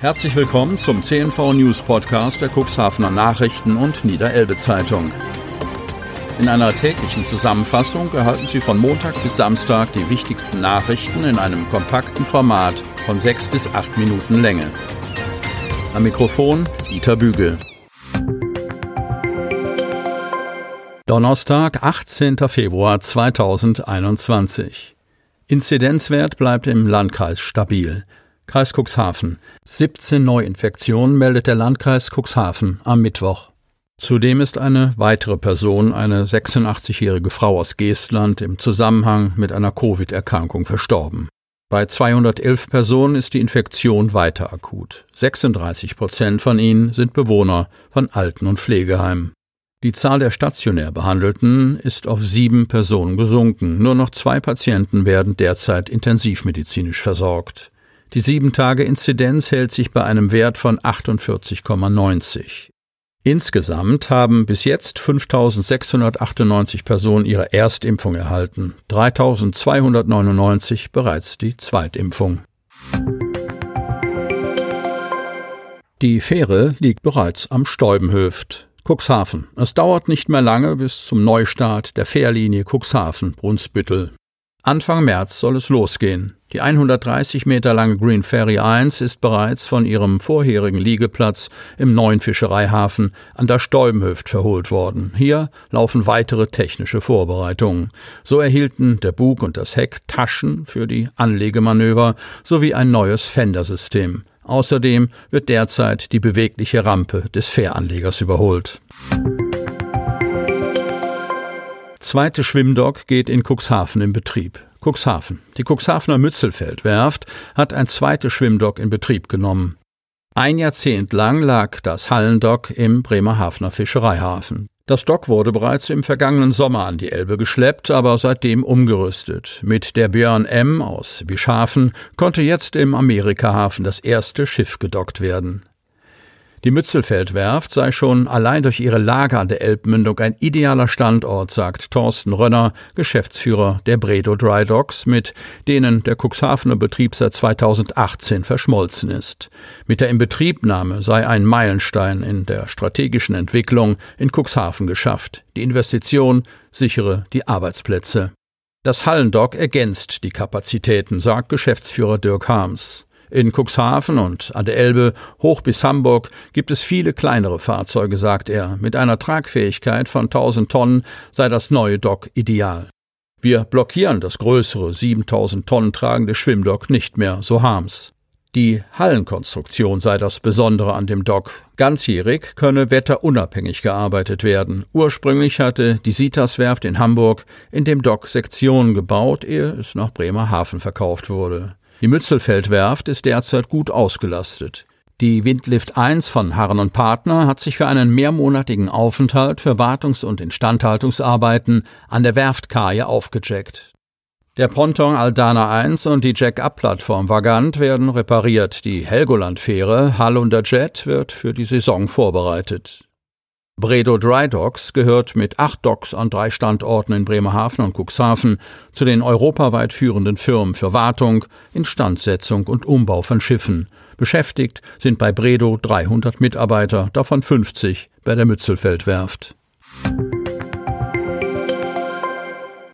Herzlich willkommen zum CNV News Podcast der Cuxhavener Nachrichten und Niederelbe Zeitung. In einer täglichen Zusammenfassung erhalten Sie von Montag bis Samstag die wichtigsten Nachrichten in einem kompakten Format von sechs bis acht Minuten Länge. Am Mikrofon Dieter Bügel. Donnerstag, 18. Februar 2021. Inzidenzwert bleibt im Landkreis stabil. Kreis Cuxhaven. 17 Neuinfektionen meldet der Landkreis Cuxhaven am Mittwoch. Zudem ist eine weitere Person, eine 86-jährige Frau aus Geestland, im Zusammenhang mit einer Covid-Erkrankung verstorben. Bei 211 Personen ist die Infektion weiter akut. 36 Prozent von ihnen sind Bewohner von Alten- und Pflegeheimen. Die Zahl der stationär Behandelten ist auf sieben Personen gesunken. Nur noch zwei Patienten werden derzeit intensivmedizinisch versorgt. Die Sieben-Tage-Inzidenz hält sich bei einem Wert von 48,90. Insgesamt haben bis jetzt 5.698 Personen ihre Erstimpfung erhalten, 3.299 bereits die Zweitimpfung. Die Fähre liegt bereits am Stäubenhöft. Cuxhaven. Es dauert nicht mehr lange bis zum Neustart der Fährlinie Cuxhaven-Brunsbüttel. Anfang März soll es losgehen. Die 130 Meter lange Green Ferry 1 ist bereits von ihrem vorherigen Liegeplatz im neuen Fischereihafen an der Stäubenhöft verholt worden. Hier laufen weitere technische Vorbereitungen. So erhielten der Bug und das Heck Taschen für die Anlegemanöver sowie ein neues Fendersystem. Außerdem wird derzeit die bewegliche Rampe des Fähranlegers überholt. Zweite Schwimmdock geht in Cuxhaven in Betrieb. Cuxhaven. Die Cuxhavener Mützelfeldwerft hat ein zweites Schwimmdock in Betrieb genommen. Ein Jahrzehnt lang lag das Hallendock im Bremerhavener Fischereihafen. Das Dock wurde bereits im vergangenen Sommer an die Elbe geschleppt, aber seitdem umgerüstet. Mit der Björn M aus Bischhafen konnte jetzt im Amerikahafen das erste Schiff gedockt werden. Die Mützelfeldwerft sei schon allein durch ihre Lage an der Elbmündung ein idealer Standort, sagt Thorsten Rönner, Geschäftsführer der Bredo Dry Docks, mit denen der Cuxhavener Betrieb seit 2018 verschmolzen ist. Mit der Inbetriebnahme sei ein Meilenstein in der strategischen Entwicklung in Cuxhaven geschafft. Die Investition sichere die Arbeitsplätze. Das Hallendock ergänzt die Kapazitäten, sagt Geschäftsführer Dirk Harms. In Cuxhaven und an der Elbe hoch bis Hamburg gibt es viele kleinere Fahrzeuge, sagt er. Mit einer Tragfähigkeit von 1000 Tonnen sei das neue Dock ideal. Wir blockieren das größere 7000 Tonnen tragende Schwimmdock nicht mehr, so Harms. Die Hallenkonstruktion sei das Besondere an dem Dock. Ganzjährig könne wetterunabhängig gearbeitet werden. Ursprünglich hatte die Sitas-Werft in Hamburg in dem Dock Sektionen gebaut, ehe es nach Bremerhaven verkauft wurde. Die Mützelfeldwerft ist derzeit gut ausgelastet. Die Windlift 1 von Harren und Partner hat sich für einen mehrmonatigen Aufenthalt für Wartungs- und Instandhaltungsarbeiten an der Werftkaje aufgejackt. Der Ponton Aldana 1 und die Jack-Up-Plattform Vagant werden repariert. Die Helgoland-Fähre Hallunder Jet wird für die Saison vorbereitet. Bredo Dry Docks gehört mit acht Docks an drei Standorten in Bremerhaven und Cuxhaven zu den europaweit führenden Firmen für Wartung, Instandsetzung und Umbau von Schiffen. Beschäftigt sind bei Bredo 300 Mitarbeiter, davon 50 bei der Mützelfeldwerft.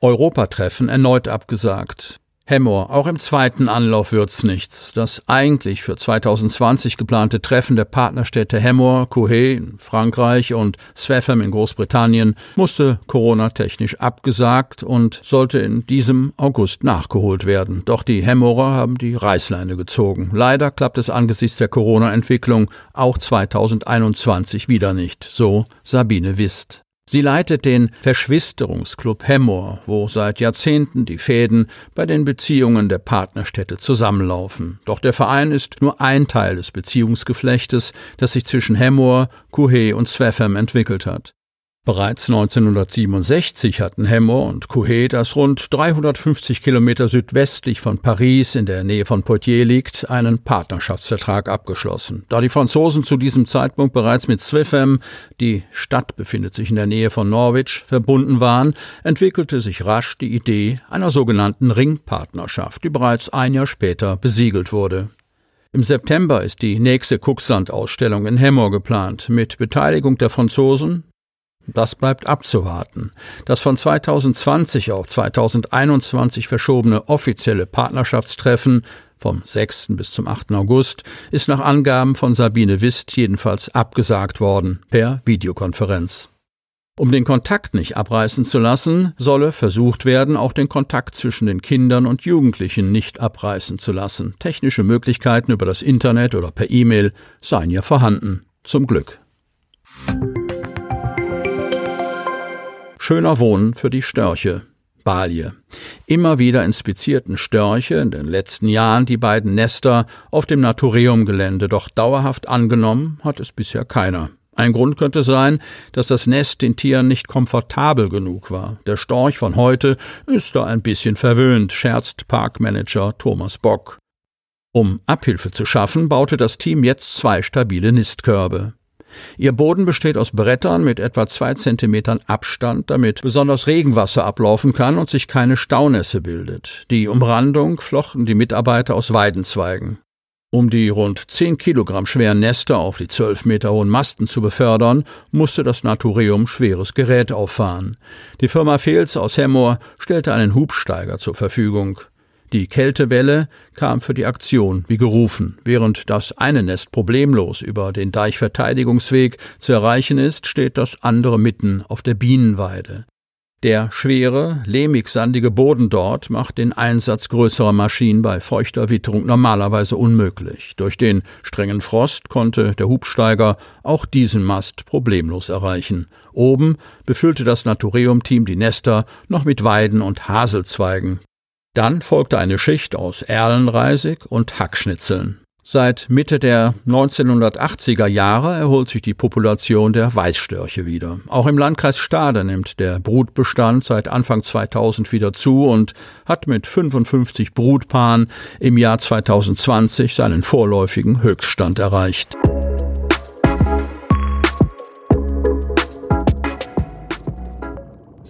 Europatreffen erneut abgesagt. Hemmoor, auch im zweiten Anlauf wird's nichts. Das eigentlich für 2020 geplante Treffen der Partnerstädte Hemmoor, Couhay in Frankreich und Sweffham in Großbritannien musste Corona-technisch abgesagt und sollte in diesem August nachgeholt werden. Doch die Hemmoorer haben die Reißleine gezogen. Leider klappt es angesichts der Corona-Entwicklung auch 2021 wieder nicht. So Sabine Wist. Sie leitet den Verschwisterungsclub Hemmoor, wo seit Jahrzehnten die Fäden bei den Beziehungen der Partnerstädte zusammenlaufen. Doch der Verein ist nur ein Teil des Beziehungsgeflechtes, das sich zwischen Hemmoor, Couhé und Sweffham entwickelt hat. Bereits 1967 hatten Hemmer und Couhet, das rund 350 Kilometer südwestlich von Paris in der Nähe von Poitiers liegt, einen Partnerschaftsvertrag abgeschlossen. Da die Franzosen zu diesem Zeitpunkt bereits mit Swifham, die Stadt befindet sich in der Nähe von Norwich, verbunden waren, entwickelte sich rasch die Idee einer sogenannten Ringpartnerschaft, die bereits ein Jahr später besiegelt wurde. Im September ist die nächste Kuxland-Ausstellung in Hemmoor geplant, mit Beteiligung der Franzosen. Das bleibt abzuwarten. Das von 2020 auf 2021 verschobene offizielle Partnerschaftstreffen vom 6. bis zum 8. August ist nach Angaben von Sabine Wist jedenfalls abgesagt worden per Videokonferenz. Um den Kontakt nicht abreißen zu lassen, solle versucht werden, auch den Kontakt zwischen den Kindern und Jugendlichen nicht abreißen zu lassen. Technische Möglichkeiten über das Internet oder per E-Mail seien ja vorhanden. Zum Glück. Schöner Wohnen für die Störche. Balje. Immer wieder inspizierten Störche in den letzten Jahren die beiden Nester auf dem Naturium-Gelände, doch dauerhaft angenommen hat es bisher keiner. Ein Grund könnte sein, dass das Nest den Tieren nicht komfortabel genug war. Der Storch von heute ist da ein bisschen verwöhnt, scherzt Parkmanager Thomas Bock. Um Abhilfe zu schaffen, baute das Team jetzt zwei stabile Nistkörbe. Ihr Boden besteht aus Brettern mit etwa zwei Zentimetern Abstand, damit besonders Regenwasser ablaufen kann und sich keine Staunässe bildet. Die Umrandung flochten die Mitarbeiter aus Weidenzweigen. Um die rund 10 Kilogramm schweren Nester auf die 12 Meter hohen Masten zu befördern, musste das Naturium schweres Gerät auffahren. Die Firma Fels aus Hemmoor stellte einen Hubsteiger zur Verfügung. Die Kältewelle kam für die Aktion wie gerufen. Während das eine Nest problemlos über den Deichverteidigungsweg zu erreichen ist, steht das andere mitten auf der Bienenweide. Der schwere, lehmig-sandige Boden dort macht den Einsatz größerer Maschinen bei feuchter Witterung normalerweise unmöglich. Durch den strengen Frost konnte der Hubsteiger auch diesen Mast problemlos erreichen. Oben befüllte das Naturium-Team die Nester noch mit Weiden und Haselzweigen. Dann folgte eine Schicht aus Erlenreisig und Hackschnitzeln. Seit Mitte der 1980er Jahre erholt sich die Population der Weißstörche wieder. Auch im Landkreis Stade nimmt der Brutbestand seit Anfang 2000 wieder zu und hat mit 55 Brutpaaren im Jahr 2020 seinen vorläufigen Höchststand erreicht.